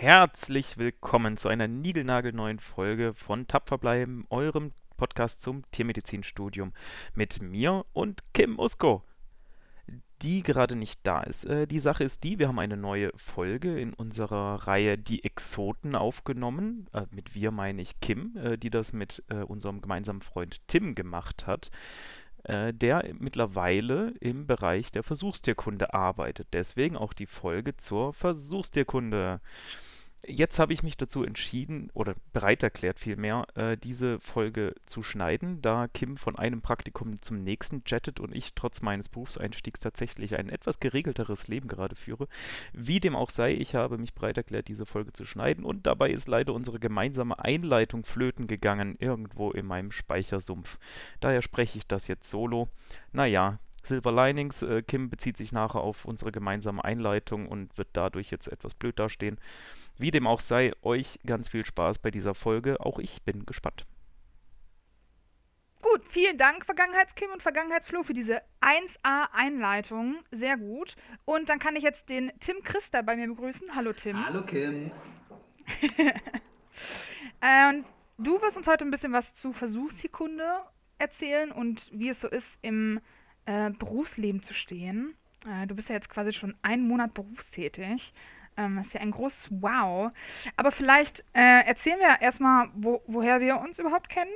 Herzlich willkommen zu einer niegelnagelneuen Folge von Tapfer bleiben, eurem Podcast zum Tiermedizinstudium mit mir und Kim Usko, die gerade nicht da ist. Äh, die Sache ist die, wir haben eine neue Folge in unserer Reihe Die Exoten aufgenommen. Äh, mit wir meine ich Kim, äh, die das mit äh, unserem gemeinsamen Freund Tim gemacht hat äh, der mittlerweile im Bereich der Versuchstierkunde arbeitet. Deswegen auch die Folge zur Versuchstierkunde. Jetzt habe ich mich dazu entschieden oder bereit erklärt vielmehr, äh, diese Folge zu schneiden, da Kim von einem Praktikum zum nächsten jettet und ich trotz meines Berufseinstiegs tatsächlich ein etwas geregelteres Leben gerade führe. Wie dem auch sei, ich habe mich bereit erklärt, diese Folge zu schneiden und dabei ist leider unsere gemeinsame Einleitung flöten gegangen, irgendwo in meinem Speichersumpf. Daher spreche ich das jetzt solo. Naja, Silver Linings. Äh, Kim bezieht sich nachher auf unsere gemeinsame Einleitung und wird dadurch jetzt etwas blöd dastehen. Wie dem auch sei, euch ganz viel Spaß bei dieser Folge. Auch ich bin gespannt. Gut, vielen Dank, Vergangenheitskim und Vergangenheitsflo, für diese 1A-Einleitung. Sehr gut. Und dann kann ich jetzt den Tim Christa bei mir begrüßen. Hallo, Tim. Hallo, Kim. ähm, du wirst uns heute ein bisschen was zu Versuchssekunde erzählen und wie es so ist, im äh, Berufsleben zu stehen. Äh, du bist ja jetzt quasi schon einen Monat berufstätig. Ähm, das ist ja ein großes Wow. Aber vielleicht äh, erzählen wir erstmal, wo, woher wir uns überhaupt kennen.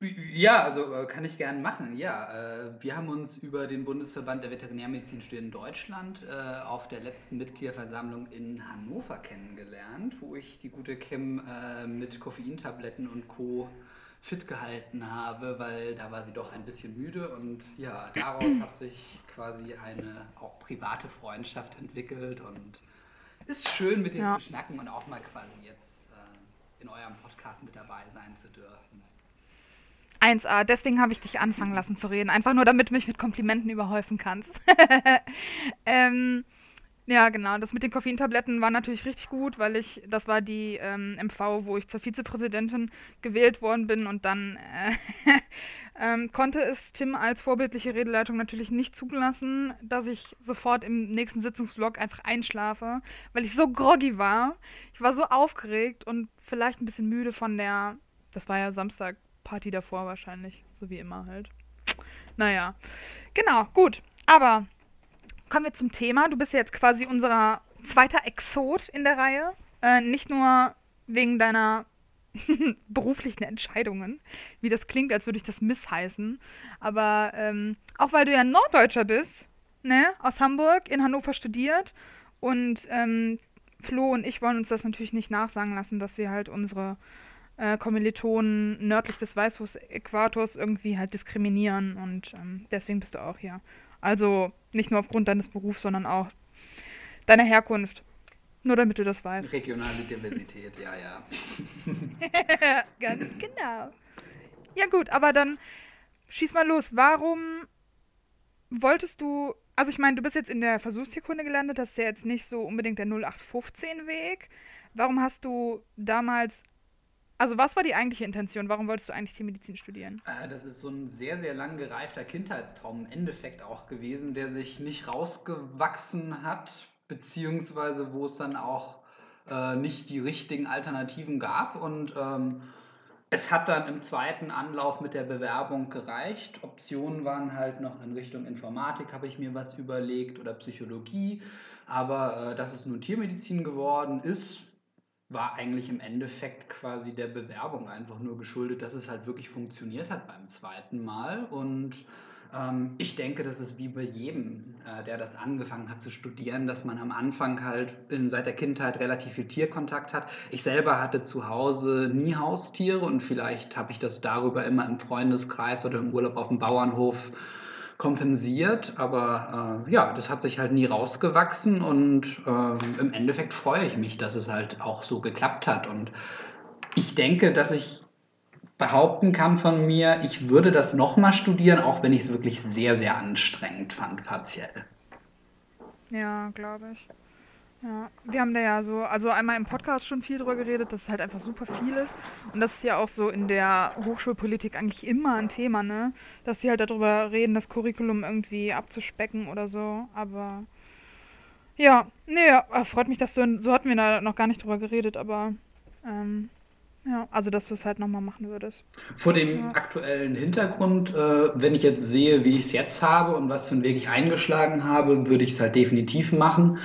Ja, also äh, kann ich gerne machen. Ja, äh, wir haben uns über den Bundesverband der Veterinärmedizinstudenten Deutschland äh, auf der letzten Mitgliederversammlung in Hannover kennengelernt, wo ich die gute Kim mit Koffeintabletten und Co. fit gehalten habe, weil da war sie doch ein bisschen müde und ja, daraus hat sich quasi eine auch private Freundschaft entwickelt und ist schön, mit dir ja. zu schnacken und auch mal quasi jetzt äh, in eurem Podcast mit dabei sein zu dürfen. 1a, deswegen habe ich dich anfangen lassen zu reden. Einfach nur, damit du mich mit Komplimenten überhäufen kannst. ähm, ja, genau. Das mit den Koffeintabletten war natürlich richtig gut, weil ich, das war die ähm, MV, wo ich zur Vizepräsidentin gewählt worden bin und dann äh, ähm, konnte es Tim als vorbildliche Redeleitung natürlich nicht zugelassen, dass ich sofort im nächsten Sitzungsvlog einfach einschlafe, weil ich so groggy war. Ich war so aufgeregt und vielleicht ein bisschen müde von der, das war ja Samstag, Party davor wahrscheinlich, so wie immer halt. Naja, genau, gut. Aber kommen wir zum Thema. Du bist ja jetzt quasi unser zweiter Exot in der Reihe. Äh, nicht nur wegen deiner beruflichen Entscheidungen, wie das klingt, als würde ich das missheißen, aber ähm, auch weil du ja Norddeutscher bist, ne, aus Hamburg, in Hannover studiert und ähm, Flo und ich wollen uns das natürlich nicht nachsagen lassen, dass wir halt unsere äh, Kommilitonen nördlich des Weißfuß-Äquators irgendwie halt diskriminieren und ähm, deswegen bist du auch hier. Also nicht nur aufgrund deines Berufs, sondern auch deiner Herkunft. Nur damit du das weißt. Regionale Diversität, ja, ja. Ganz genau. Ja gut, aber dann schieß mal los. Warum wolltest du, also ich meine, du bist jetzt in der Versuchstierkunde gelandet, das ist ja jetzt nicht so unbedingt der 0815-Weg. Warum hast du damals also was war die eigentliche Intention? Warum wolltest du eigentlich Tiermedizin studieren? Äh, das ist so ein sehr, sehr lang gereifter Kindheitstraum im Endeffekt auch gewesen, der sich nicht rausgewachsen hat, beziehungsweise wo es dann auch äh, nicht die richtigen Alternativen gab. Und ähm, es hat dann im zweiten Anlauf mit der Bewerbung gereicht. Optionen waren halt noch in Richtung Informatik, habe ich mir was überlegt, oder Psychologie. Aber äh, dass es nun Tiermedizin geworden ist, war eigentlich im Endeffekt quasi der Bewerbung einfach nur geschuldet, dass es halt wirklich funktioniert hat beim zweiten Mal. Und ähm, ich denke, das ist wie bei jedem, äh, der das angefangen hat zu studieren, dass man am Anfang halt in, seit der Kindheit relativ viel Tierkontakt hat. Ich selber hatte zu Hause nie Haustiere und vielleicht habe ich das darüber immer im Freundeskreis oder im Urlaub auf dem Bauernhof kompensiert, aber äh, ja, das hat sich halt nie rausgewachsen und äh, im Endeffekt freue ich mich, dass es halt auch so geklappt hat und ich denke, dass ich behaupten kann von mir, ich würde das nochmal studieren, auch wenn ich es wirklich sehr, sehr anstrengend fand, partiell. Ja, glaube ich. Ja, wir haben da ja so, also einmal im Podcast schon viel drüber geredet, dass es halt einfach super viel ist. Und das ist ja auch so in der Hochschulpolitik eigentlich immer ein Thema, ne? Dass sie halt darüber reden, das Curriculum irgendwie abzuspecken oder so. Aber Ja, nee, ja, äh, freut mich, dass du, so hatten wir da noch gar nicht drüber geredet, aber ähm, ja, also dass du es halt nochmal machen würdest. Vor dem Ja. aktuellen Hintergrund, äh, wenn ich jetzt sehe, wie ich es jetzt habe und was für einen Weg ich eingeschlagen habe, würde ich es halt definitiv machen.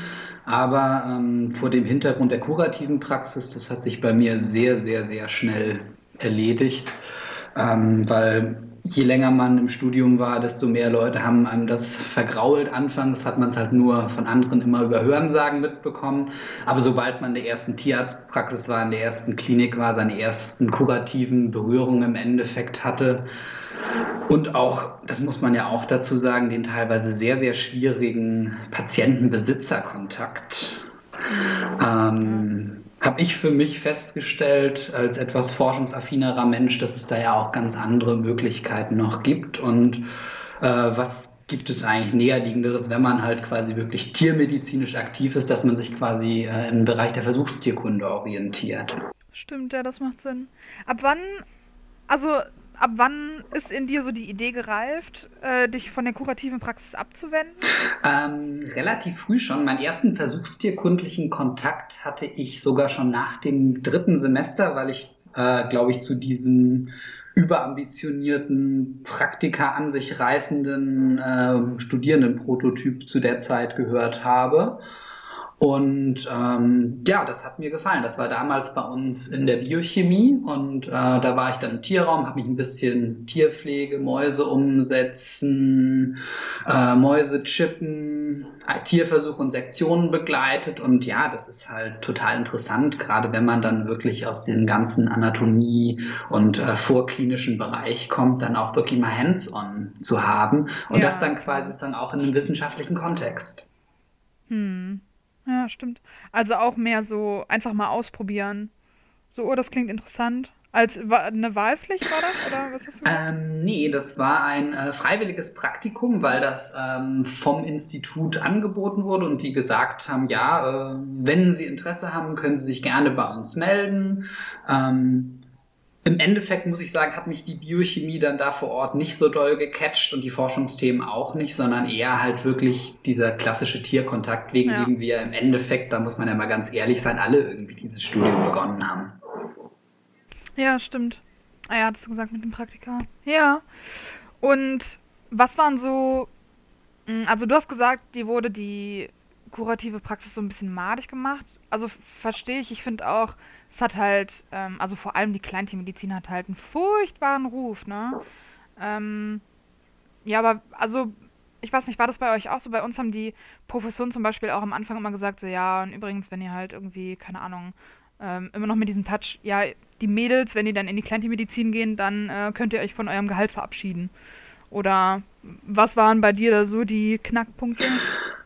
Aber ähm, vor dem Hintergrund der kurativen Praxis, das hat sich bei mir sehr, sehr, sehr schnell erledigt, ähm, weil je länger man im Studium war, desto mehr Leute haben einem das vergrault. Anfangs hat man es halt nur von anderen immer über Hörensagen mitbekommen. Aber sobald man in der ersten Tierarztpraxis war, in der ersten Klinik war, seine ersten kurativen Berührungen im Endeffekt hatte und auch, das muss man ja auch dazu sagen, den teilweise sehr, sehr schwierigen Patienten-Besitzer-Kontakt, ähm, habe ich für mich festgestellt, als etwas forschungsaffinerer Mensch, dass es da ja auch ganz andere Möglichkeiten noch gibt. Und äh, was gibt es eigentlich näherliegenderes, wenn man halt quasi wirklich tiermedizinisch aktiv ist, dass man sich quasi äh, im Bereich der Versuchstierkunde orientiert? Stimmt, ja, das macht Sinn. Ab wann, also ab wann ist in dir so die Idee gereift, äh, dich von der kurativen Praxis abzuwenden? Ähm, relativ früh schon. Meinen ersten versuchstierkundlichen Kontakt hatte ich sogar schon nach dem dritten Semester, weil ich, äh, glaube ich, zu diesem überambitionierten, Praktika an sich reißenden äh, Studierendenprototyp zu der Zeit gehört habe. Und ähm, ja, das hat mir gefallen. Das war damals bei uns in der Biochemie und äh, da war ich dann im Tierraum, habe mich ein bisschen Tierpflege, Mäuse umsetzen, äh, Mäuse chippen, äh, Tierversuche und Sektionen begleitet. Und ja, das ist halt total interessant, gerade wenn man dann wirklich aus dem ganzen Anatomie- und äh, vorklinischen Bereich kommt, dann auch wirklich mal hands-on zu haben und Ja. das dann quasi sozusagen auch in einem wissenschaftlichen Kontext. Hm. Ja, stimmt. Also auch mehr so einfach mal ausprobieren. So, oh, das klingt interessant. Als eine Wahlpflicht war das, oder was hast du? Ähm, nee, das war ein äh, freiwilliges Praktikum, weil das ähm, vom Institut angeboten wurde und die gesagt haben, ja, äh, wenn Sie Interesse haben, können Sie sich gerne bei uns melden. Ähm, im Endeffekt muss ich sagen, hat mich die Biochemie dann da vor Ort nicht so doll gecatcht und die Forschungsthemen auch nicht, sondern eher halt wirklich dieser klassische Tierkontakt, wegen Ja. dem wir im Endeffekt, da muss man ja mal ganz ehrlich sein, alle irgendwie dieses Studium begonnen haben. Ja, stimmt. Ah ja, hattest du gesagt mit dem Praktika. Ja. Und was waren so, mh, also du hast gesagt, die wurde die kurative Praxis so ein bisschen madig gemacht. Also verstehe ich, ich finde auch, es hat halt, ähm, also vor allem die Kleintiermedizin hat halt einen furchtbaren Ruf, ne? Ähm, ja, aber also, ich weiß nicht, war das bei euch auch so? Bei uns haben die Professoren zum Beispiel auch am Anfang immer gesagt, so ja, und übrigens, wenn ihr halt irgendwie, keine Ahnung, ähm, immer noch mit diesem Touch, ja, die Mädels, wenn die dann in die Kleintiermedizin gehen, dann äh, könnt ihr euch von eurem Gehalt verabschieden. Oder was waren bei dir da so die Knackpunkte?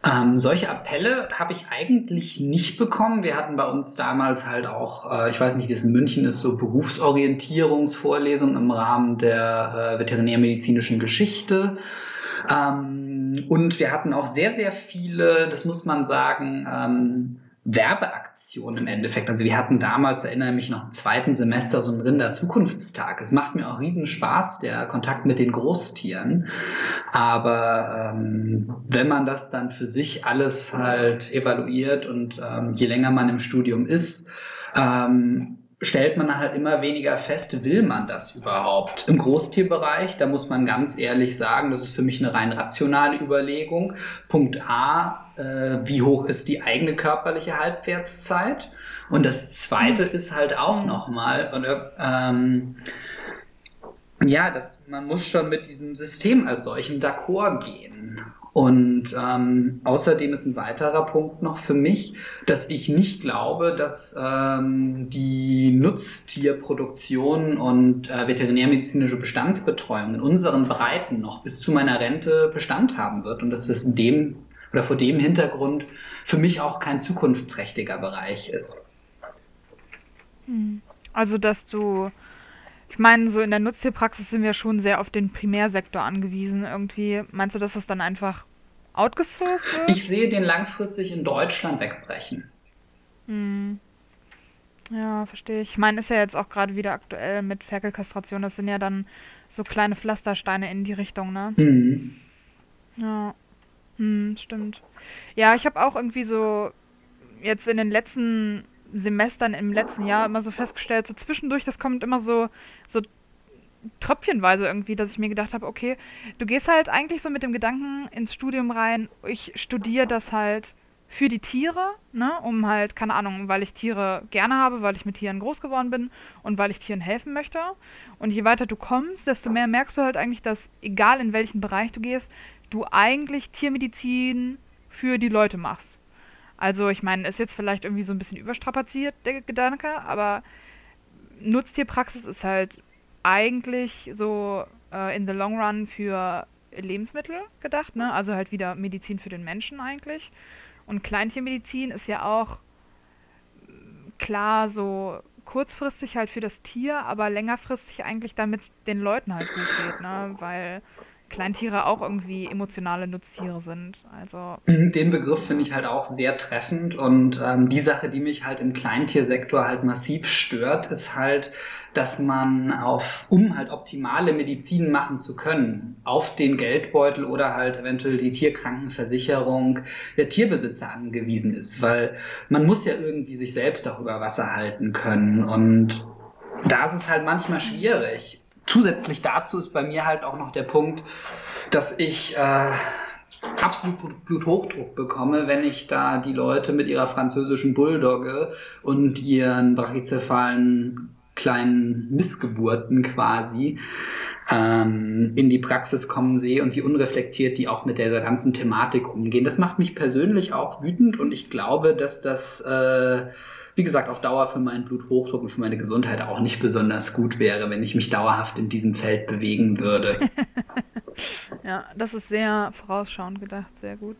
Ähm, solche Appelle habe ich eigentlich nicht bekommen. Wir hatten bei uns damals halt auch, äh, ich weiß nicht, wie es in München ist, so Berufsorientierungsvorlesungen im Rahmen der äh, veterinärmedizinischen Geschichte. Ähm, und wir hatten auch sehr, sehr viele, das muss man sagen, ähm, Werbeaktionen im Endeffekt. Also wir hatten damals, erinnere mich noch, im zweiten Semester so einen Rinder-Zukunftstag. Es macht mir auch riesen Spaß, der Kontakt mit den Großtieren. Aber ähm, wenn man das dann für sich alles halt evaluiert und ähm, je länger man im Studium ist, ähm, stellt man halt immer weniger fest, will man das überhaupt? Im Großtierbereich, da muss man ganz ehrlich sagen, das ist für mich eine rein rationale Überlegung. Punkt A, äh, wie hoch ist die eigene körperliche Halbwertszeit? Und das Zweite ist halt auch nochmal, oder ähm, ja, das, man muss schon mit diesem System als solchem d'accord gehen. Und ähm, außerdem ist ein weiterer Punkt noch für mich, dass ich nicht glaube, dass ähm, die Nutztierproduktion und äh, veterinärmedizinische Bestandsbetreuung in unseren Breiten noch bis zu meiner Rente Bestand haben wird und dass das in dem oder vor dem Hintergrund für mich auch kein zukunftsträchtiger Bereich ist. Hm. Also, dass du, ich meine, so in der Nutztierpraxis sind wir schon sehr auf den Primärsektor angewiesen irgendwie. Meinst du, dass das dann einfach outgesourced wird? Ich sehe den langfristig in Deutschland wegbrechen. Hm. Ja, verstehe ich. Ich meine, ist ja jetzt auch gerade wieder aktuell mit Ferkelkastration. Das sind ja dann so kleine Pflastersteine in die Richtung, ne? Mhm. Ja. Hm, stimmt. Ja, ich habe auch irgendwie so jetzt in den letzten Semestern im letzten Jahr immer so festgestellt, so zwischendurch, das kommt immer so, so tröpfchenweise irgendwie, dass ich mir gedacht habe, okay, du gehst halt eigentlich so mit dem Gedanken ins Studium rein, ich studiere das halt für die Tiere, ne, um halt, keine Ahnung, weil ich Tiere gerne habe, weil ich mit Tieren groß geworden bin und weil ich Tieren helfen möchte. Und je weiter du kommst, desto mehr merkst du halt eigentlich, dass egal in welchen Bereich du gehst, du eigentlich Tiermedizin für die Leute machst. Also ich meine, ist jetzt vielleicht irgendwie so ein bisschen überstrapaziert, der Gedanke, aber Nutztierpraxis ist halt eigentlich so äh, in the long run für Lebensmittel gedacht, ne? Also halt wieder Medizin für den Menschen eigentlich. Und Kleintiermedizin ist ja auch klar so kurzfristig halt für das Tier, aber längerfristig eigentlich damit den Leuten halt gut geht, ne? Weil Kleintiere auch irgendwie emotionale Nutztiere sind. Also mhm, Den Begriff finde ich halt auch sehr treffend und ähm, die Sache, die mich halt im Kleintiersektor halt massiv stört, ist halt, dass man auf, um halt optimale Medizin machen zu können, auf den Geldbeutel oder halt eventuell die Tierkrankenversicherung der Tierbesitzer angewiesen ist, weil man muss ja irgendwie sich selbst auch über Wasser halten können und da ist es halt manchmal schwierig zusätzlich dazu ist bei mir halt auch noch der Punkt, dass ich äh, absolut Bluthochdruck bekomme, wenn ich da die Leute mit ihrer französischen Bulldogge und ihren brachycephalen kleinen Missgeburten quasi ähm, in die Praxis kommen sehe und wie unreflektiert die auch mit der ganzen Thematik umgehen. Das macht mich persönlich auch wütend und ich glaube, dass das äh, wie gesagt, auf Dauer für meinen Bluthochdruck und für meine Gesundheit auch nicht besonders gut wäre, wenn ich mich dauerhaft in diesem Feld bewegen würde. ja, das ist sehr vorausschauend gedacht, sehr gut.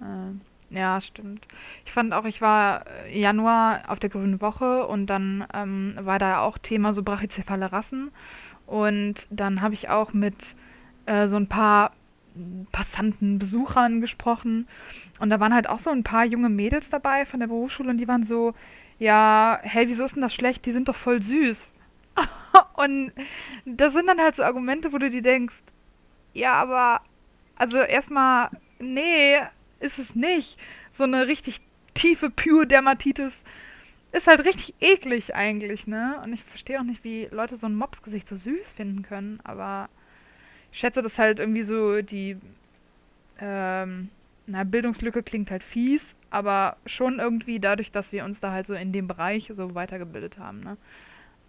Äh, ja, stimmt. Ich fand auch, ich war Januar auf der Grünen Woche und dann ähm, war da auch Thema so brachycephale Rassen und dann habe ich auch mit äh, so ein paar Passanten, Besuchern gesprochen. Und da waren halt auch so ein paar junge Mädels dabei von der Berufsschule und die waren so, ja, hey, wieso ist denn das schlecht? Die sind doch voll süß. und das sind dann halt so Argumente, wo du dir denkst, ja, aber, also erstmal, nee, ist es nicht. So eine richtig tiefe Pure Dermatitis ist halt richtig eklig eigentlich, ne? Und ich verstehe auch nicht, wie Leute so ein Mopsgesicht so süß finden können, aber schätze, dass halt irgendwie so die ähm, na, Bildungslücke klingt halt fies, aber schon irgendwie dadurch, dass wir uns da halt so in dem Bereich so weitergebildet haben. Ne?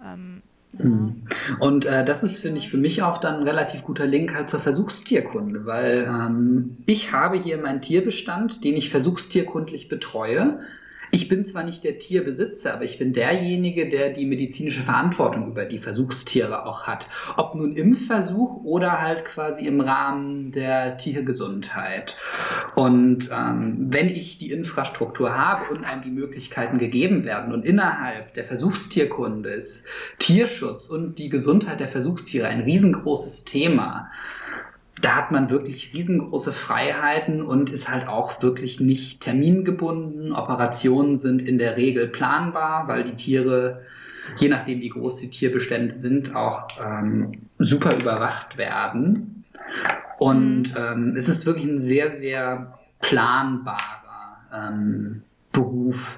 Ähm, mhm. und äh, das ist, finde ich, für mich auch dann ein relativ guter Link halt zur Versuchstierkunde, weil ähm, ich habe hier meinen Tierbestand, den ich versuchstierkundlich betreue. Ich bin zwar nicht der Tierbesitzer, aber ich bin derjenige, der die medizinische Verantwortung über die Versuchstiere auch hat. Ob nun im Versuch oder halt quasi im Rahmen der Tiergesundheit. Und ähm, wenn ich die Infrastruktur habe und einem die Möglichkeiten gegeben werden und innerhalb der Versuchstierkunde ist Tierschutz und die Gesundheit der Versuchstiere ein riesengroßes Thema, da hat man wirklich riesengroße Freiheiten und ist halt auch wirklich nicht termingebunden. Operationen sind in der Regel planbar, weil die Tiere, je nachdem wie groß die Tierbestände sind, auch ähm, super überwacht werden. Und mhm. ähm, es ist wirklich ein sehr, sehr planbarer ähm, Beruf,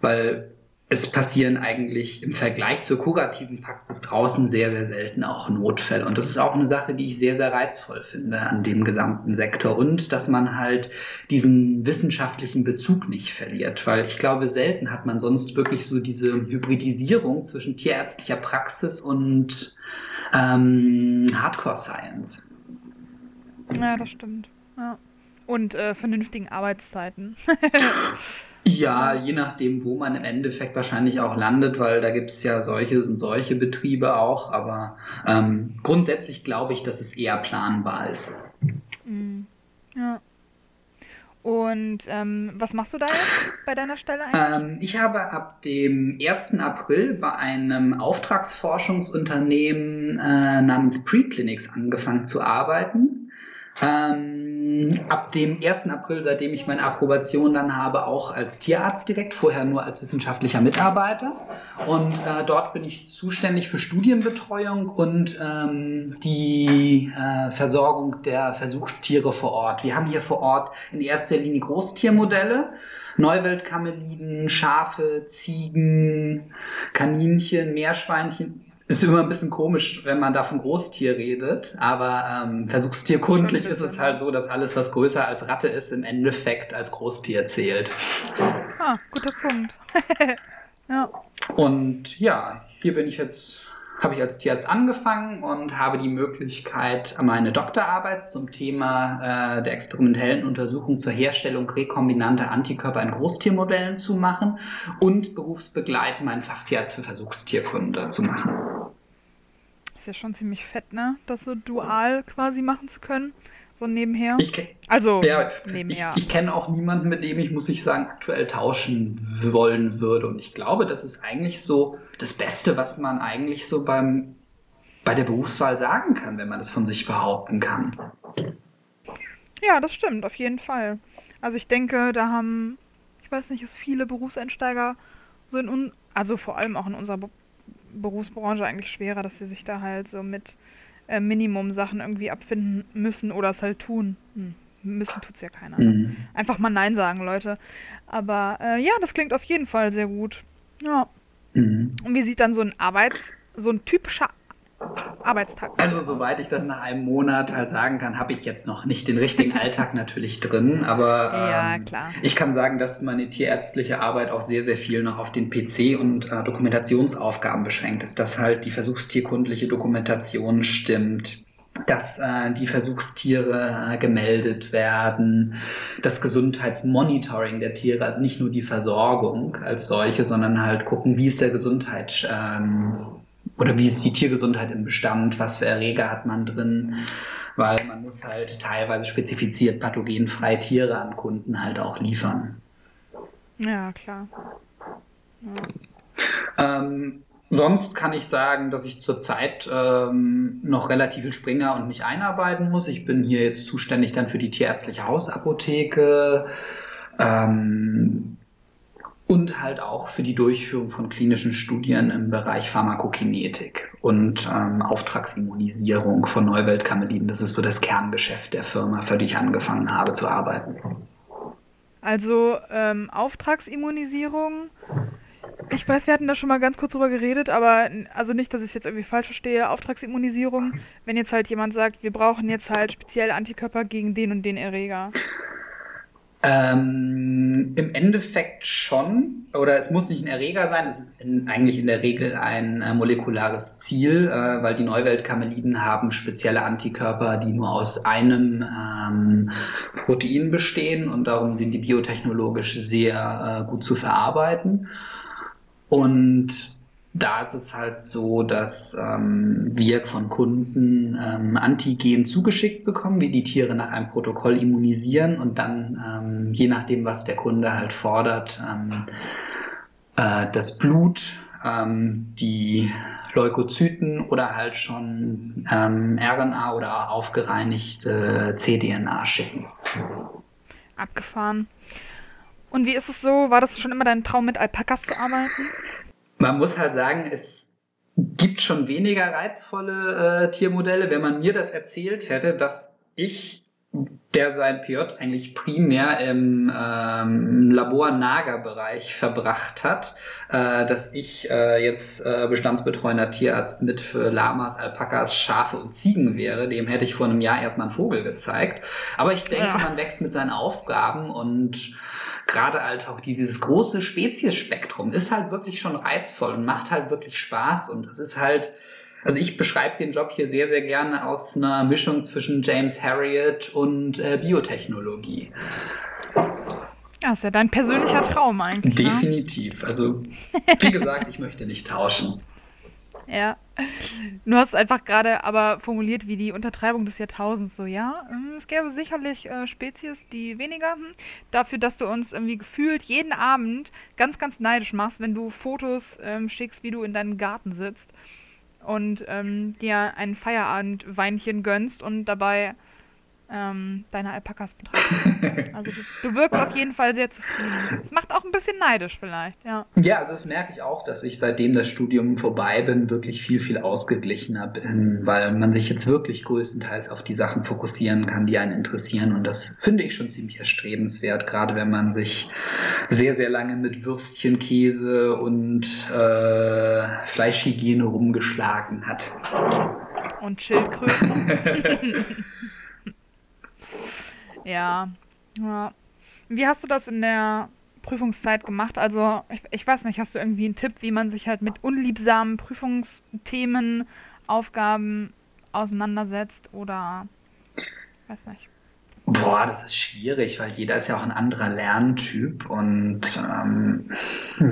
weil es passieren eigentlich im Vergleich zur kurativen Praxis draußen sehr, sehr selten auch Notfälle. Und das ist auch eine Sache, die ich sehr, sehr reizvoll finde an dem gesamten Sektor. Und dass man halt diesen wissenschaftlichen Bezug nicht verliert. Weil ich glaube, selten hat man sonst wirklich so diese Hybridisierung zwischen tierärztlicher Praxis und ähm, Hardcore Science. Ja, das stimmt. Ja. Und äh, vernünftigen Arbeitszeiten. Ja, je nachdem, wo man im Endeffekt wahrscheinlich auch landet, weil da gibt es ja solche und solche Betriebe auch. Aber ähm, grundsätzlich glaube ich, dass es eher planbar ist. Mhm. Ja. Und ähm, was machst du da jetzt bei deiner Stelle eigentlich? Ähm, ich habe ab dem 1. April bei einem Auftragsforschungsunternehmen äh, namens Preclinics angefangen zu arbeiten. Ähm, ab dem 1. April, seitdem ich meine Approbation dann habe, auch als Tierarzt direkt, vorher nur als wissenschaftlicher Mitarbeiter. Und äh, dort bin ich zuständig für Studienbetreuung und ähm, die äh, Versorgung der Versuchstiere vor Ort. Wir haben hier vor Ort in erster Linie Großtiermodelle, Neuweltkameliden, Schafe, Ziegen, Kaninchen, Meerschweinchen, ist immer ein bisschen komisch, wenn man da von Großtier redet, aber ähm, versuchstierkundlich ist es halt so, dass alles, was größer als Ratte ist, im Endeffekt als Großtier zählt. Ah, guter Punkt. ja. Und ja, hier bin ich jetzt, habe ich als Tierarzt angefangen und habe die Möglichkeit, meine Doktorarbeit zum Thema äh, der experimentellen Untersuchung zur Herstellung rekombinanter Antikörper in Großtiermodellen zu machen und berufsbegleitend meinen Fachtierarzt für Versuchstierkunde zu machen. Ist ja schon ziemlich fett, ne? Das so dual quasi machen zu können. So nebenher. Ich also ja, nebenher. Ich, ich kenne auch niemanden, mit dem ich, muss ich sagen, aktuell tauschen wollen würde. Und ich glaube, das ist eigentlich so das Beste, was man eigentlich so beim, bei der Berufswahl sagen kann, wenn man das von sich behaupten kann. Ja, das stimmt, auf jeden Fall. Also ich denke, da haben, ich weiß nicht, es viele Berufseinsteiger so in un also vor allem auch in unserer Berufsbranche eigentlich schwerer, dass sie sich da halt so mit äh, Minimum-Sachen irgendwie abfinden müssen oder es halt tun. Hm. Müssen tut's ja keiner. Mhm. Einfach mal Nein sagen, Leute. Aber äh, ja, das klingt auf jeden Fall sehr gut. Ja. Mhm. Und wie sieht dann so ein Arbeits-, so ein typischer Arbeitstag. Also soweit ich das nach einem Monat halt sagen kann, habe ich jetzt noch nicht den richtigen Alltag natürlich drin, aber ähm, ja, ich kann sagen, dass meine tierärztliche Arbeit auch sehr, sehr viel noch auf den PC und äh, Dokumentationsaufgaben beschränkt ist, dass halt die versuchstierkundliche Dokumentation stimmt, dass äh, die Versuchstiere äh, gemeldet werden, das Gesundheitsmonitoring der Tiere, also nicht nur die Versorgung als solche, sondern halt gucken, wie ist der Gesundheit, ähm, oder wie ist die Tiergesundheit im Bestand, was für Erreger hat man drin, weil man muss halt teilweise spezifiziert pathogenfreie Tiere an Kunden halt auch liefern. Ja, klar. Ja. Ähm, sonst kann ich sagen, dass ich zurzeit ähm, noch relativ viel springe und mich einarbeiten muss. Ich bin hier jetzt zuständig dann für die tierärztliche Hausapotheke. Ähm, und halt auch für die Durchführung von klinischen Studien im Bereich Pharmakokinetik und ähm, Auftragsimmunisierung von Neuweltkameliden. Das ist so das Kerngeschäft der Firma, für die ich angefangen habe zu arbeiten. Also ähm, Auftragsimmunisierung. Ich weiß, wir hatten da schon mal ganz kurz drüber geredet, aber also nicht, dass ich es jetzt irgendwie falsch verstehe. Auftragsimmunisierung, wenn jetzt halt jemand sagt, wir brauchen jetzt halt speziell Antikörper gegen den und den Erreger. Ähm, Im Endeffekt schon, oder es muss nicht ein Erreger sein, es ist in, eigentlich in der Regel ein äh, molekulares Ziel, äh, weil die Neuweltkameliden haben spezielle Antikörper, die nur aus einem ähm, Protein bestehen und darum sind die biotechnologisch sehr äh, gut zu verarbeiten. Und da ist es halt so, dass ähm, wir von Kunden ähm, Antigen zugeschickt bekommen, wie die Tiere nach einem Protokoll immunisieren und dann, ähm, je nachdem, was der Kunde halt fordert, ähm, äh, das Blut, ähm, die Leukozyten oder halt schon ähm, RNA oder aufgereinigte cDNA schicken. Abgefahren. Und wie ist es so? War das schon immer dein Traum, mit Alpakas zu arbeiten? Man muss halt sagen, es gibt schon weniger reizvolle äh, Tiermodelle. Wenn man mir das erzählt hätte, dass ich der sein PJ eigentlich primär im ähm, Labor-Nager-Bereich verbracht hat, äh, dass ich äh, jetzt äh, bestandsbetreuender Tierarzt mit für Lamas, Alpakas, Schafe und Ziegen wäre. Dem hätte ich vor einem Jahr erstmal einen Vogel gezeigt. Aber ich denke, ja. man wächst mit seinen Aufgaben und gerade halt auch dieses große Speziesspektrum ist halt wirklich schon reizvoll und macht halt wirklich Spaß und es ist halt also ich beschreibe den Job hier sehr, sehr gerne aus einer Mischung zwischen James Harriet und äh, Biotechnologie. Ja, ist ja dein persönlicher Traum eigentlich. Ne? Definitiv. Ne? Also, wie gesagt, ich möchte nicht tauschen. Ja. Du hast einfach gerade aber formuliert wie die Untertreibung des Jahrtausends. So, ja, hm, es gäbe sicherlich äh, Spezies, die weniger, hm, dafür, dass du uns irgendwie gefühlt jeden Abend ganz, ganz neidisch machst, wenn du Fotos ähm, schickst, wie du in deinem Garten sitzt und ähm, dir ein Feierabendweinchen gönnst und dabei ähm, deine Alpakas betrachten. also du, du wirkst auf jeden Fall sehr zufrieden. Es macht auch ein bisschen neidisch vielleicht, ja. Ja, also das merke ich auch, dass ich seitdem das Studium vorbei bin, wirklich viel, viel ausgeglichener bin, weil man sich jetzt wirklich größtenteils auf die Sachen fokussieren kann, die einen interessieren. Und das finde ich schon ziemlich erstrebenswert, gerade wenn man sich sehr, sehr lange mit Würstchen, Käse und äh, Fleischhygiene rumgeschlagen hat. Und Schildkröten. Ja. ja. Wie hast du das in der Prüfungszeit gemacht? Also, ich, ich weiß nicht, hast du irgendwie einen Tipp, wie man sich halt mit unliebsamen Prüfungsthemen, Aufgaben auseinandersetzt oder weiß nicht. Boah, das ist schwierig, weil jeder ist ja auch ein anderer Lerntyp und ähm,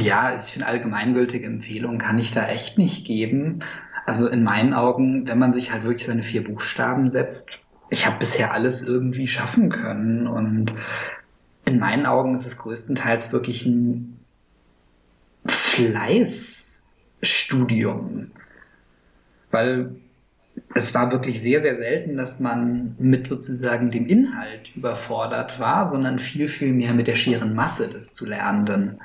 ja, ich finde allgemeingültige Empfehlungen kann ich da echt nicht geben. Also in meinen Augen, wenn man sich halt wirklich seine vier Buchstaben setzt, ich habe bisher alles irgendwie schaffen können und in meinen Augen ist es größtenteils wirklich ein Fleißstudium, weil es war wirklich sehr, sehr selten, dass man mit sozusagen dem Inhalt überfordert war, sondern viel, viel mehr mit der schieren Masse des zu Lernenden.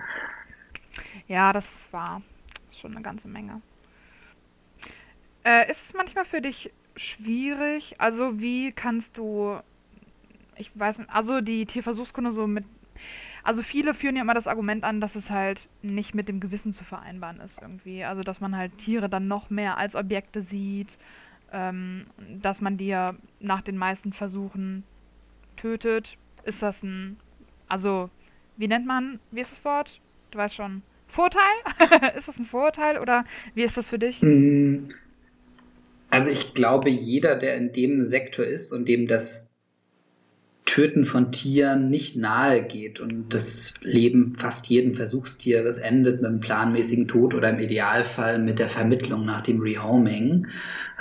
Ja, das war schon eine ganze Menge. Äh, ist es manchmal für dich schwierig. Also wie kannst du, ich weiß nicht, also die Tierversuchskunde so mit, also viele führen ja immer das Argument an, dass es halt nicht mit dem Gewissen zu vereinbaren ist irgendwie. Also dass man halt Tiere dann noch mehr als Objekte sieht, ähm, dass man die ja nach den meisten Versuchen tötet. Ist das ein, also wie nennt man, wie ist das Wort? Du weißt schon. Vorteil? ist das ein Vorurteil oder wie ist das für dich? Also ich glaube, jeder, der in dem Sektor ist und dem das Töten von Tieren nicht nahe geht und das Leben fast jeden Versuchstieres endet mit einem planmäßigen Tod oder im Idealfall mit der Vermittlung nach dem Rehoming.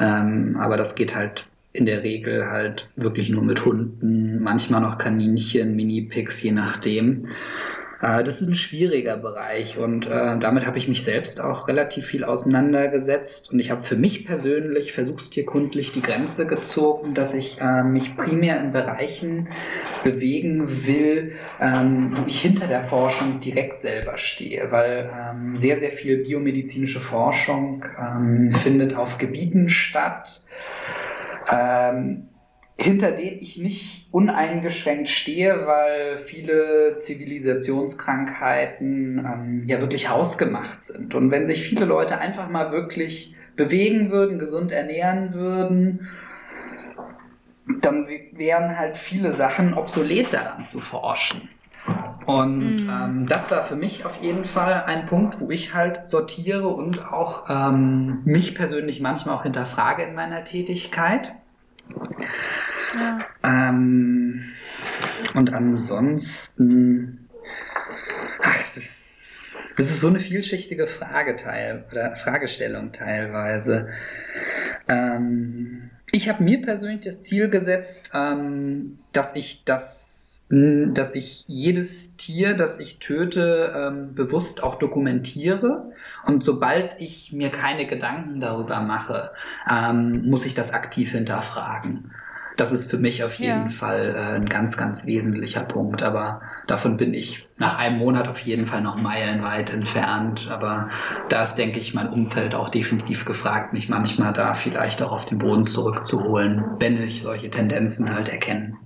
Ähm, aber das geht halt in der Regel halt wirklich nur mit Hunden, manchmal noch Kaninchen, Mini-Pigs, je nachdem. Äh, das ist ein schwieriger Bereich und äh, damit habe ich mich selbst auch relativ viel auseinandergesetzt und ich habe für mich persönlich versuchstierkundlich die Grenze gezogen, dass ich äh, mich primär in Bereichen bewegen will, ähm, wo ich hinter der Forschung direkt selber stehe, weil ähm, sehr, sehr viel biomedizinische Forschung ähm, findet auf Gebieten statt. Hinter denen ich nicht uneingeschränkt stehe, weil viele Zivilisationskrankheiten ähm, ja wirklich hausgemacht sind. Und wenn sich viele Leute einfach mal wirklich bewegen würden, gesund ernähren würden, dann wären halt viele Sachen obsolet daran zu forschen. Und mhm. ähm, das war für mich auf jeden Fall ein Punkt, wo ich halt sortiere und auch ähm, mich persönlich manchmal auch hinterfrage in meiner Tätigkeit. Ja. Ähm, und ansonsten, ach, das, ist so eine vielschichtige Frage teil, oder Fragestellung teilweise. Ähm, ich habe mir persönlich das Ziel gesetzt, ähm, dass ich das dass ich jedes Tier, das ich töte, ähm, bewusst auch dokumentiere. Und sobald ich mir keine Gedanken darüber mache, ähm, muss ich das aktiv hinterfragen. Das ist für mich auf jeden ja. Fall äh, ein ganz, ganz wesentlicher Punkt. Aber davon bin ich nach einem Monat auf jeden Fall noch meilenweit entfernt. Aber da ist, denke ich, mein Umfeld auch definitiv gefragt, mich manchmal da vielleicht auch auf den Boden zurückzuholen, wenn ich solche Tendenzen halt erkenne.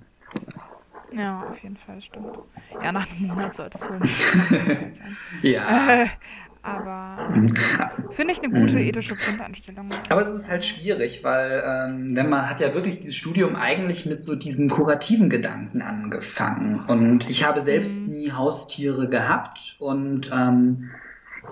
Ja, auf jeden Fall, stimmt. Ja, nach einem Monat sollte es wohl nicht sein. ja. Äh, aber mhm. finde ich eine gute mhm. ethische Grundeinstellung. Aber es ist halt schwierig, weil ähm, wenn man hat ja wirklich dieses Studium eigentlich mit so diesen kurativen Gedanken angefangen. Und ich habe selbst mhm. nie Haustiere gehabt und ähm,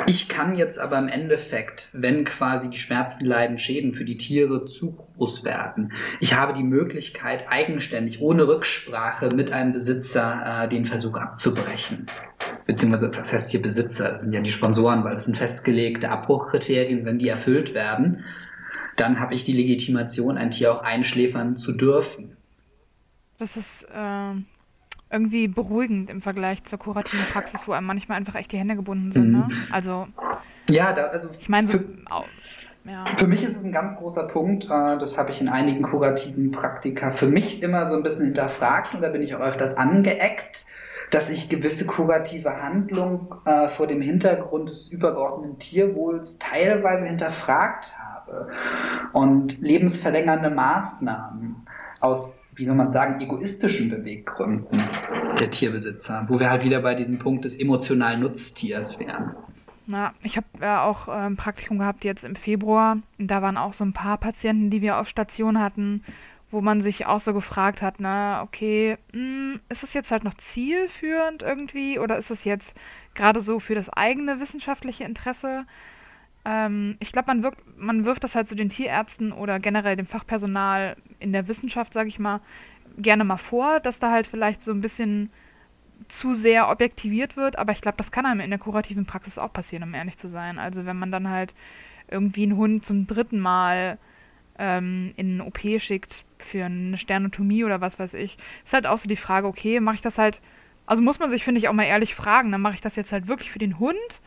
ich kann jetzt aber im Endeffekt, wenn quasi die Schmerzen, Leiden, Schäden für die Tiere zu groß werden, ich habe die Möglichkeit, eigenständig, ohne Rücksprache mit einem Besitzer äh, den Versuch abzubrechen. Beziehungsweise, was heißt hier Besitzer? Das sind ja die Sponsoren, weil es sind festgelegte Abbruchkriterien, wenn die erfüllt werden, dann habe ich die Legitimation, ein Tier auch einschläfern zu dürfen. Das ist äh, irgendwie beruhigend im Vergleich zur kurativen Praxis, wo einem manchmal einfach echt die Hände gebunden sind. Ne? Mhm. Ne? Also. Ja, da, also. Ich meine, so, ja. Für mich ist es ein ganz großer Punkt, äh, das habe ich in einigen kurativen Praktika für mich immer so ein bisschen hinterfragt und da bin ich auch öfters angeeckt, dass ich gewisse kurative Handlungen äh, vor dem Hintergrund des übergeordneten Tierwohls teilweise hinterfragt habe und lebensverlängernde Maßnahmen aus wie soll man sagen, egoistischen Beweggründen der Tierbesitzer, wo wir halt wieder bei diesem Punkt des emotionalen Nutztiers wären. Na, ich habe ja auch ein Praktikum gehabt jetzt im Februar. Da waren auch so ein paar Patienten, die wir auf Station hatten, wo man sich auch so gefragt hat, na, okay, mh, hm, ist es jetzt halt noch zielführend irgendwie oder ist es jetzt gerade so für das eigene wissenschaftliche Interesse? Ähm, ich glaube, man, man wirft das halt so den Tierärzten oder generell dem Fachpersonal in der Wissenschaft, sage ich mal, gerne mal vor, dass da halt vielleicht so ein bisschen zu sehr objektiviert wird, aber ich glaube, das kann einem in der kurativen Praxis auch passieren, um ehrlich zu sein. Also wenn man dann halt irgendwie einen Hund zum dritten Mal ähm, in eine OP schickt für eine Sternotomie oder was weiß ich, ist halt auch so die Frage, okay, mache ich das halt, also muss man sich, finde ich, auch mal ehrlich fragen, dann mache ich das jetzt halt wirklich für den Hund,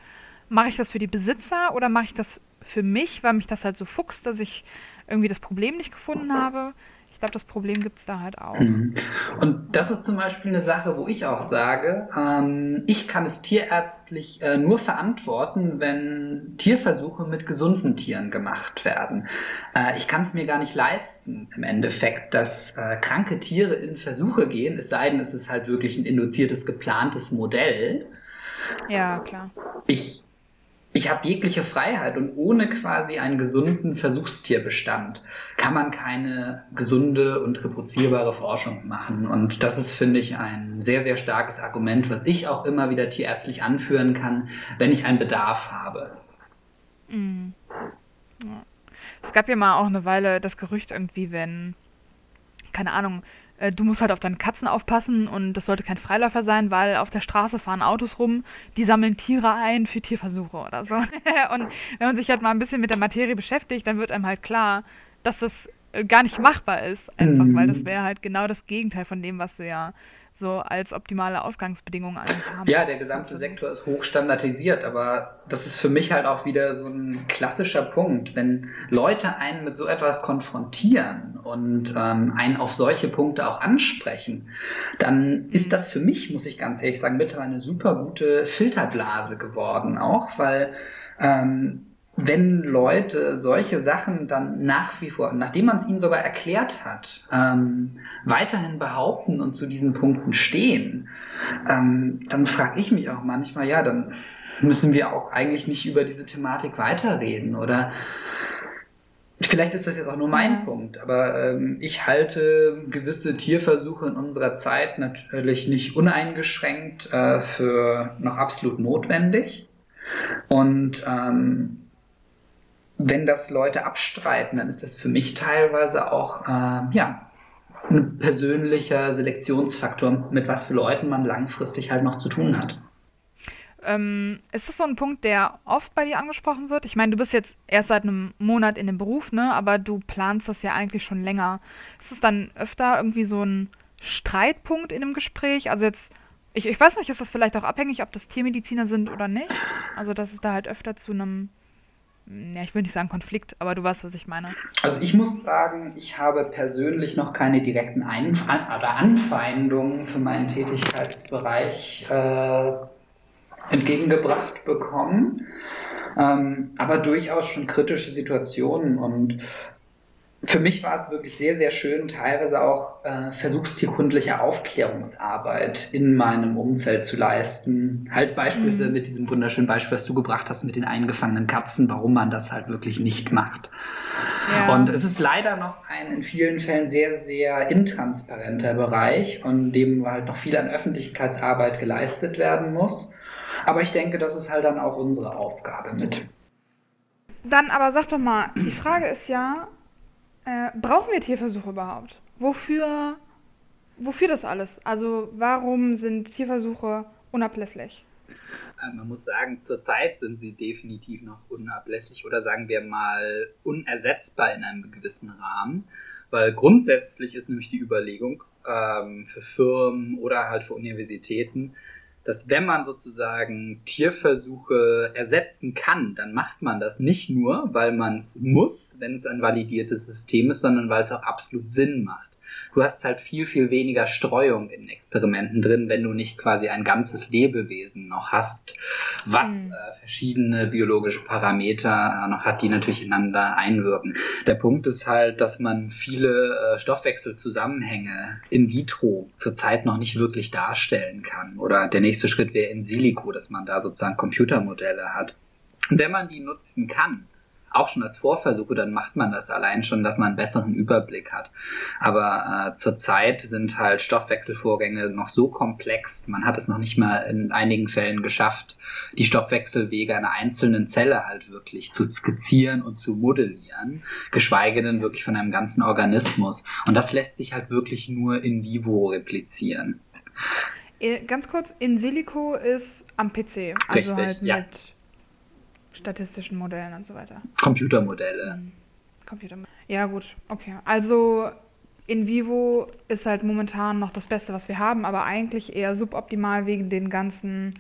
mache ich das für die Besitzer oder mache ich das für mich, weil mich das halt so fuchst, dass ich irgendwie das Problem nicht gefunden habe ich glaube, das Problem gibt es da halt auch. Mhm. Und das ist zum Beispiel eine Sache, wo ich auch sage, ähm, ich kann es tierärztlich äh, nur verantworten, wenn Tierversuche mit gesunden Tieren gemacht werden. Äh, ich kann es mir gar nicht leisten, im Endeffekt, dass äh, kranke Tiere in Versuche gehen, es sei denn, es ist halt wirklich ein induziertes, geplantes Modell. Ja, klar. Ich ich habe jegliche Freiheit und ohne quasi einen gesunden Versuchstierbestand kann man keine gesunde und reproduzierbare Forschung machen. Und das ist, finde ich, ein sehr, sehr starkes Argument, was ich auch immer wieder tierärztlich anführen kann, wenn ich einen Bedarf habe. Mhm. Ja. Es gab ja mal auch eine Weile das Gerücht irgendwie, wenn, keine Ahnung, äh, du musst halt auf deine Katzen aufpassen und das sollte kein Freiläufer sein, weil auf der Straße fahren Autos rum, die sammeln Tiere ein für Tierversuche oder so. und wenn man sich halt mal ein bisschen mit der Materie beschäftigt, dann wird einem halt klar, dass das äh, gar nicht machbar ist, einfach, mhm. weil das wäre halt genau das Gegenteil von dem, was du ja so als optimale Ausgangsbedingungen haben. Ja, der gesamte Sektor ist hochstandardisiert, aber das ist für mich halt auch wieder so ein klassischer Punkt. Wenn Leute einen mit so etwas konfrontieren und ähm, einen auf solche Punkte auch ansprechen, dann ist das für mich, muss ich ganz ehrlich sagen, mittlerweile eine super gute Filterblase geworden auch, weil ähm, wenn Leute solche Sachen dann nach wie vor, nachdem man es ihnen sogar erklärt hat, ähm, weiterhin behaupten und zu diesen Punkten stehen, ähm, dann frage ich mich auch manchmal, ja, dann müssen wir auch eigentlich nicht über diese Thematik weiterreden oder Vielleicht ist das jetzt auch nur mein Punkt, aber ähm, ich halte gewisse Tierversuche in unserer Zeit natürlich nicht uneingeschränkt äh, für noch absolut notwendig. Und ähm, wenn das Leute abstreiten, dann ist das für mich teilweise auch äh, ja, ein persönlicher Selektionsfaktor, mit was für Leuten man langfristig halt noch zu tun hat. Ähm, ist das so ein Punkt, der oft bei dir angesprochen wird? Ich meine, du bist jetzt erst seit einem Monat in dem Beruf, ne? Aber du planst das ja eigentlich schon länger. Ist es dann öfter irgendwie so ein Streitpunkt in einem Gespräch? Also jetzt, ich, ich weiß nicht, ist das vielleicht auch abhängig, ob das Tiermediziner sind oder nicht? Also, dass es da halt öfter zu einem ja, ich will nicht sagen Konflikt, aber du weißt, was ich meine. Also ich muss sagen, ich habe persönlich noch keine direkten Ein oder Anfeindungen für meinen Tätigkeitsbereich äh, entgegengebracht bekommen, ähm, aber durchaus schon kritische Situationen und für mich war es wirklich sehr, sehr schön, teilweise auch äh, versuchstierkundliche Aufklärungsarbeit in meinem Umfeld zu leisten. Halt beispielsweise mhm. mit diesem wunderschönen Beispiel, was du gebracht hast mit den eingefangenen Katzen, warum man das halt wirklich nicht macht. Ja. Und es ist leider noch ein in vielen Fällen sehr, sehr intransparenter Bereich, und dem halt noch viel an Öffentlichkeitsarbeit geleistet werden muss. Aber ich denke, das ist halt dann auch unsere Aufgabe mit. Dann aber sag doch mal, die Frage ist ja, äh, brauchen wir Tierversuche überhaupt? Wofür, wofür das alles? Also warum sind Tierversuche unablässlich? Äh, man muss sagen, zurzeit sind sie definitiv noch unablässig oder sagen wir mal unersetzbar in einem gewissen Rahmen, weil grundsätzlich ist nämlich die Überlegung ähm, für Firmen oder halt für Universitäten, dass wenn man sozusagen Tierversuche ersetzen kann, dann macht man das nicht nur, weil man es muss, wenn es ein validiertes System ist, sondern weil es auch absolut Sinn macht du hast halt viel, viel weniger Streuung in Experimenten drin, wenn du nicht quasi ein ganzes Lebewesen noch hast, was mhm. äh, verschiedene biologische Parameter äh, noch hat, die natürlich ineinander einwirken. Der Punkt ist halt, dass man viele äh, Stoffwechselzusammenhänge in vitro zurzeit noch nicht wirklich darstellen kann. Oder der nächste Schritt wäre in Silico, dass man da sozusagen Computermodelle hat. Und wenn man die nutzen kann, auch schon als Vorversuche, dann macht man das allein schon, dass man einen besseren Überblick hat. Aber äh, zurzeit sind halt Stoffwechselvorgänge noch so komplex, man hat es noch nicht mal in einigen Fällen geschafft, die Stoffwechselwege einer einzelnen Zelle halt wirklich zu skizzieren und zu modellieren, geschweige denn wirklich von einem ganzen Organismus. Und das lässt sich halt wirklich nur in vivo replizieren. Äh, ganz kurz, in Silico ist am PC, also Richtig, halt mit ja statistischen Modellen und so weiter. Computermodelle. Hm. Computermodelle. Ja, gut, okay. Also in vivo ist halt momentan noch das Beste, was wir haben, aber eigentlich eher suboptimal wegen den ganzen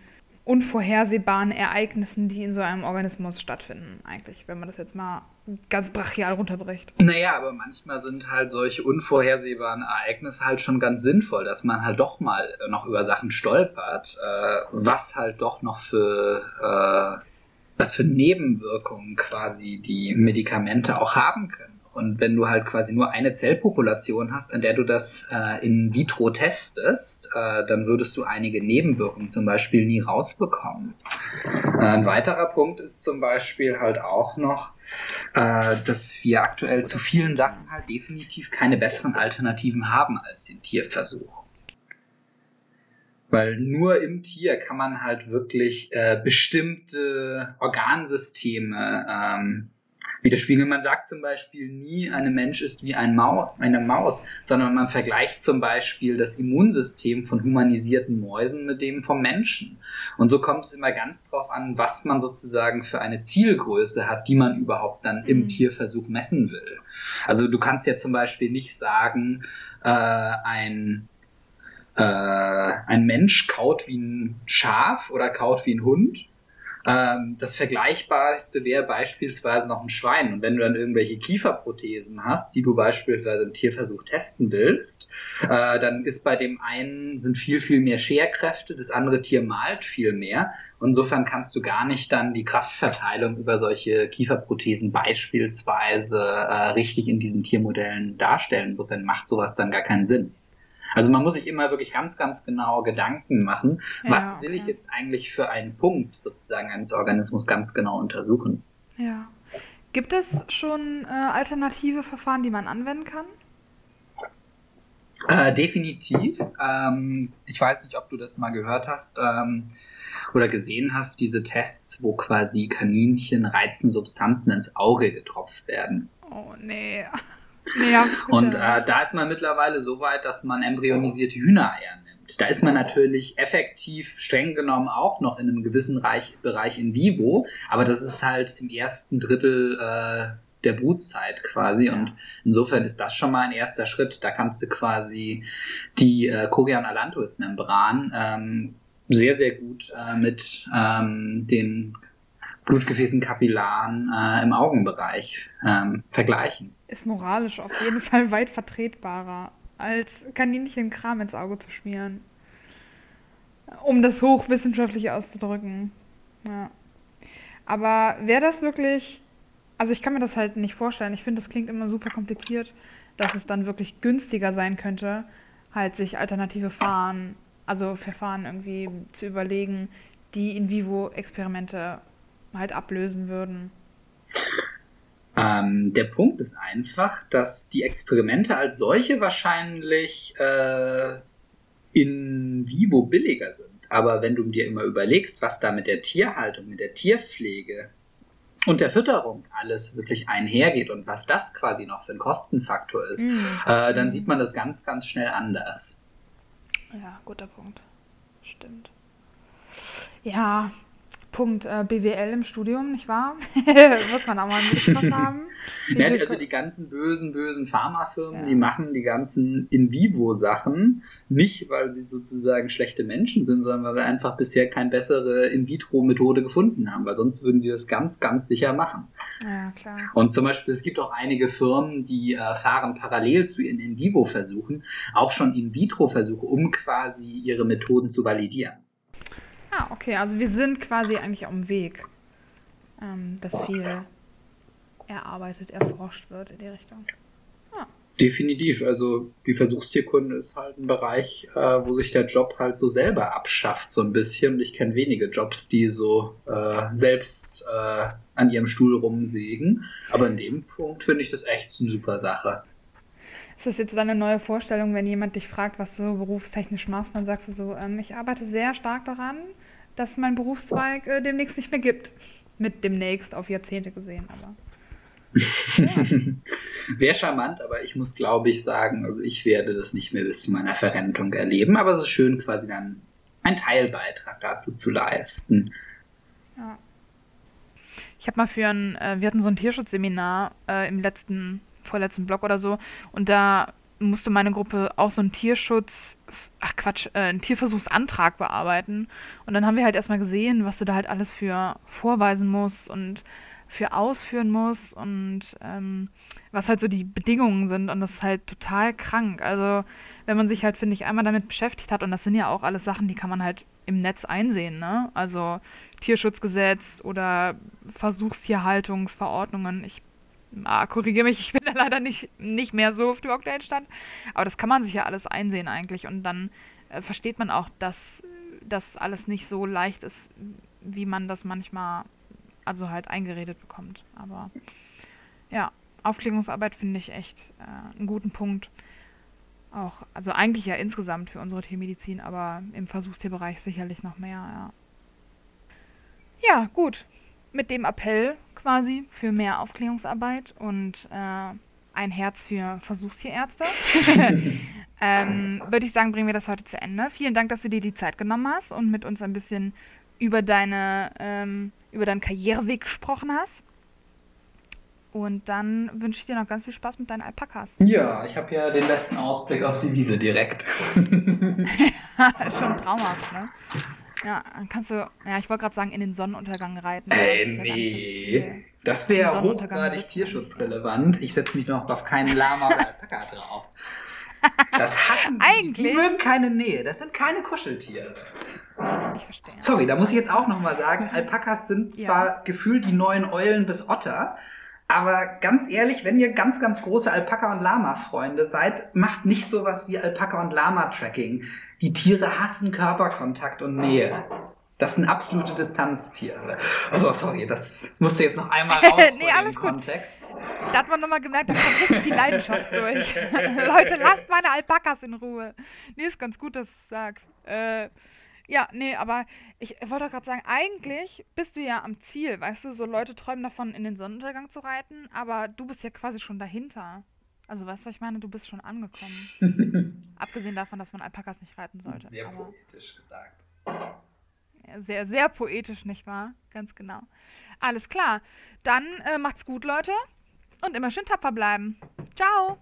unvorhersehbaren Ereignissen, die in so einem Organismus stattfinden, eigentlich, wenn man das jetzt mal ganz brachial runterbricht. Naja, aber manchmal sind halt solche unvorhersehbaren Ereignisse halt schon ganz sinnvoll, dass man halt doch mal noch über Sachen stolpert, äh, was halt doch noch für äh, was für Nebenwirkungen quasi die Medikamente auch haben können. Und wenn du halt quasi nur eine Zellpopulation hast, an der du das äh, in vitro testest, äh, dann würdest du einige Nebenwirkungen zum Beispiel nie rausbekommen. Äh, ein weiterer Punkt ist zum Beispiel halt auch noch, äh, dass wir aktuell zu vielen Sachen halt definitiv keine besseren Alternativen haben als den Tierversuch. Weil nur im Tier kann man halt wirklich äh, bestimmte Organsysteme ähm, widerspiegeln. Man sagt zum Beispiel nie, ein Mensch ist wie ein Mau eine Maus, sondern man vergleicht zum Beispiel das Immunsystem von humanisierten Mäusen mit dem vom Menschen. Und so kommt es immer ganz drauf an, was man sozusagen für eine Zielgröße hat, die man überhaupt dann im mhm. Tierversuch messen will. Also du kannst ja zum Beispiel nicht sagen, äh, ein äh, ein Mensch kaut wie ein Schaf oder kaut wie ein Hund. Ähm, das Vergleichbarste wäre beispielsweise noch ein Schwein. Und wenn du dann irgendwelche Kieferprothesen hast, die du beispielsweise im Tierversuch testen willst, äh, dann ist bei dem einen sind viel, viel mehr Scherkräfte, das andere Tier malt viel mehr. Insofern kannst du gar nicht dann die Kraftverteilung über solche Kieferprothesen beispielsweise äh, richtig in diesen Tiermodellen darstellen. Insofern macht sowas dann gar keinen Sinn. Also man muss sich immer wirklich ganz, ganz genau Gedanken machen, ja, was will okay. ich jetzt eigentlich für einen Punkt sozusagen eines Organismus ganz genau untersuchen. Ja. Gibt es schon äh, alternative Verfahren, die man anwenden kann? Äh, definitiv. Ähm, ich weiß nicht, ob du das mal gehört hast ähm, oder gesehen hast, diese Tests, wo quasi Kaninchen reizende Substanzen ins Auge getropft werden. Oh nee. Ja, und äh, da ist man mittlerweile so weit, dass man embryonisierte Hühnereier nimmt. Da ist man natürlich effektiv, streng genommen auch noch in einem gewissen Reich, Bereich in vivo, aber das ist halt im ersten Drittel äh, der Brutzeit quasi. Ja. Und insofern ist das schon mal ein erster Schritt. Da kannst du quasi die äh, Corian Allantois Membran ähm, sehr, sehr gut äh, mit ähm, den Blutgefäßen, Kapillaren äh, im Augenbereich ähm, vergleichen. Ist moralisch auf jeden Fall weit vertretbarer, als Kaninchenkram ins Auge zu schmieren. Um das hochwissenschaftlich auszudrücken. Ja. Aber wäre das wirklich. Also ich kann mir das halt nicht vorstellen. Ich finde, das klingt immer super kompliziert, dass es dann wirklich günstiger sein könnte, halt sich alternative Fahren, also Verfahren irgendwie zu überlegen, die in vivo Experimente halt ablösen würden? Ähm, der Punkt ist einfach, dass die Experimente als solche wahrscheinlich äh, in vivo billiger sind. Aber wenn du dir immer überlegst, was da mit der Tierhaltung, mit der Tierpflege und der Fütterung alles wirklich einhergeht und was das quasi noch für ein Kostenfaktor ist, mhm. äh, dann sieht man das ganz, ganz schnell anders. Ja, guter Punkt. Stimmt. Ja, Punkt äh, BWL im Studium, nicht wahr? Muss man auch mal drauf haben. Ja, also die ganzen bösen, bösen Pharmafirmen, ja. die machen die ganzen In-vivo-Sachen nicht, weil sie sozusagen schlechte Menschen sind, sondern weil wir einfach bisher keine bessere In-vitro-Methode gefunden haben, weil sonst würden die das ganz, ganz sicher machen. Ja, klar. Und zum Beispiel, es gibt auch einige Firmen, die äh, fahren parallel zu ihren In-vivo-Versuchen auch schon In-vitro-Versuche, um quasi ihre Methoden zu validieren. Ah, okay, also wir sind quasi eigentlich auf dem Weg, ähm, dass viel erarbeitet, erforscht wird in die Richtung. Ah. Definitiv. Also die Versuchstierkunde ist halt ein Bereich, äh, wo sich der Job halt so selber abschafft, so ein bisschen. Ich kenne wenige Jobs, die so äh, selbst äh, an ihrem Stuhl rumsägen. Aber in dem Punkt finde ich das echt eine super Sache. Ist das jetzt deine neue Vorstellung, wenn jemand dich fragt, was du berufstechnisch machst, dann sagst du so, ähm, ich arbeite sehr stark daran, dass mein Berufszweig äh, demnächst nicht mehr gibt. Mit demnächst auf Jahrzehnte gesehen, aber. Wäre charmant, aber ich muss, glaube ich, sagen, also ich werde das nicht mehr bis zu meiner Verrentung erleben, aber es ist schön, quasi dann einen Teilbeitrag dazu zu leisten. Ja. Ich habe mal für ein, äh, wir hatten so ein Tierschutzseminar äh, im letzten, vorletzten Blog oder so, und da musste meine Gruppe auch so einen Tierschutz, ach Quatsch, äh, einen Tierversuchsantrag bearbeiten. Und dann haben wir halt erstmal gesehen, was du da halt alles für vorweisen musst und für ausführen muss und ähm, was halt so die Bedingungen sind und das ist halt total krank. Also wenn man sich halt, finde ich, einmal damit beschäftigt hat und das sind ja auch alles Sachen, die kann man halt im Netz einsehen, ne? Also Tierschutzgesetz oder Versuchstierhaltungsverordnungen. Ich ah, korrigiere mich, ich leider nicht, nicht mehr so auf dem aktuellen Stand, aber das kann man sich ja alles einsehen eigentlich und dann äh, versteht man auch, dass das alles nicht so leicht ist, wie man das manchmal also halt eingeredet bekommt. Aber ja, Aufklärungsarbeit finde ich echt äh, einen guten Punkt. Auch, also eigentlich ja insgesamt für unsere Tiermedizin, aber im Versuchstierbereich sicherlich noch mehr, ja. Ja, gut. Mit dem Appell quasi für mehr Aufklärungsarbeit und äh, ein Herz für Versuchstierärzte. ähm, würde ich sagen, bringen wir das heute zu Ende. Vielen Dank, dass du dir die Zeit genommen hast und mit uns ein bisschen über deine ähm, über deinen Karriereweg gesprochen hast. Und dann wünsche ich dir noch ganz viel Spaß mit deinen Alpakas. Ja, ich habe ja den besten Ausblick auf die Wiese direkt. Schon traumhaft, ne? Ja, dann kannst du, ja, ich wollte gerade sagen, in den Sonnenuntergang reiten. Ey, nee. Ja das wäre hochgradig tierschutzrelevant. Ich setze mich noch auf keinen Lama oder Alpaka drauf. Das hassen Eigentlich. Die mögen keine Nähe. Das sind keine Kuscheltiere. Ich verstehe. Sorry, da muss ich jetzt auch nochmal sagen, Alpakas sind zwar ja. gefühlt die neuen Eulen bis Otter, aber ganz ehrlich, wenn ihr ganz, ganz große Alpaka- und Lama-Freunde seid, macht nicht sowas wie Alpaka- und Lama-Tracking. Die Tiere hassen Körperkontakt und Nähe. Das sind absolute Distanztiere. Also, sorry, das musste jetzt noch einmal raus nee, alles gut. Kontext. Da hat man nochmal gemerkt, da kommt richtig die Leidenschaft durch. Leute, lasst meine Alpakas in Ruhe. Nee, ist ganz gut, dass du sagst. Äh, ja, nee, aber ich wollte doch gerade sagen, eigentlich bist du ja am Ziel, weißt du, so Leute träumen davon, in den Sonnenuntergang zu reiten, aber du bist ja quasi schon dahinter. Also weißt du, was ich meine? Du bist schon angekommen. Abgesehen davon, dass man Alpakas nicht reiten sollte. Sehr aber poetisch gesagt. Sehr, sehr poetisch, nicht wahr? Ganz genau. Alles klar. Dann äh, macht's gut, Leute. Und immer schön tapfer bleiben. Ciao.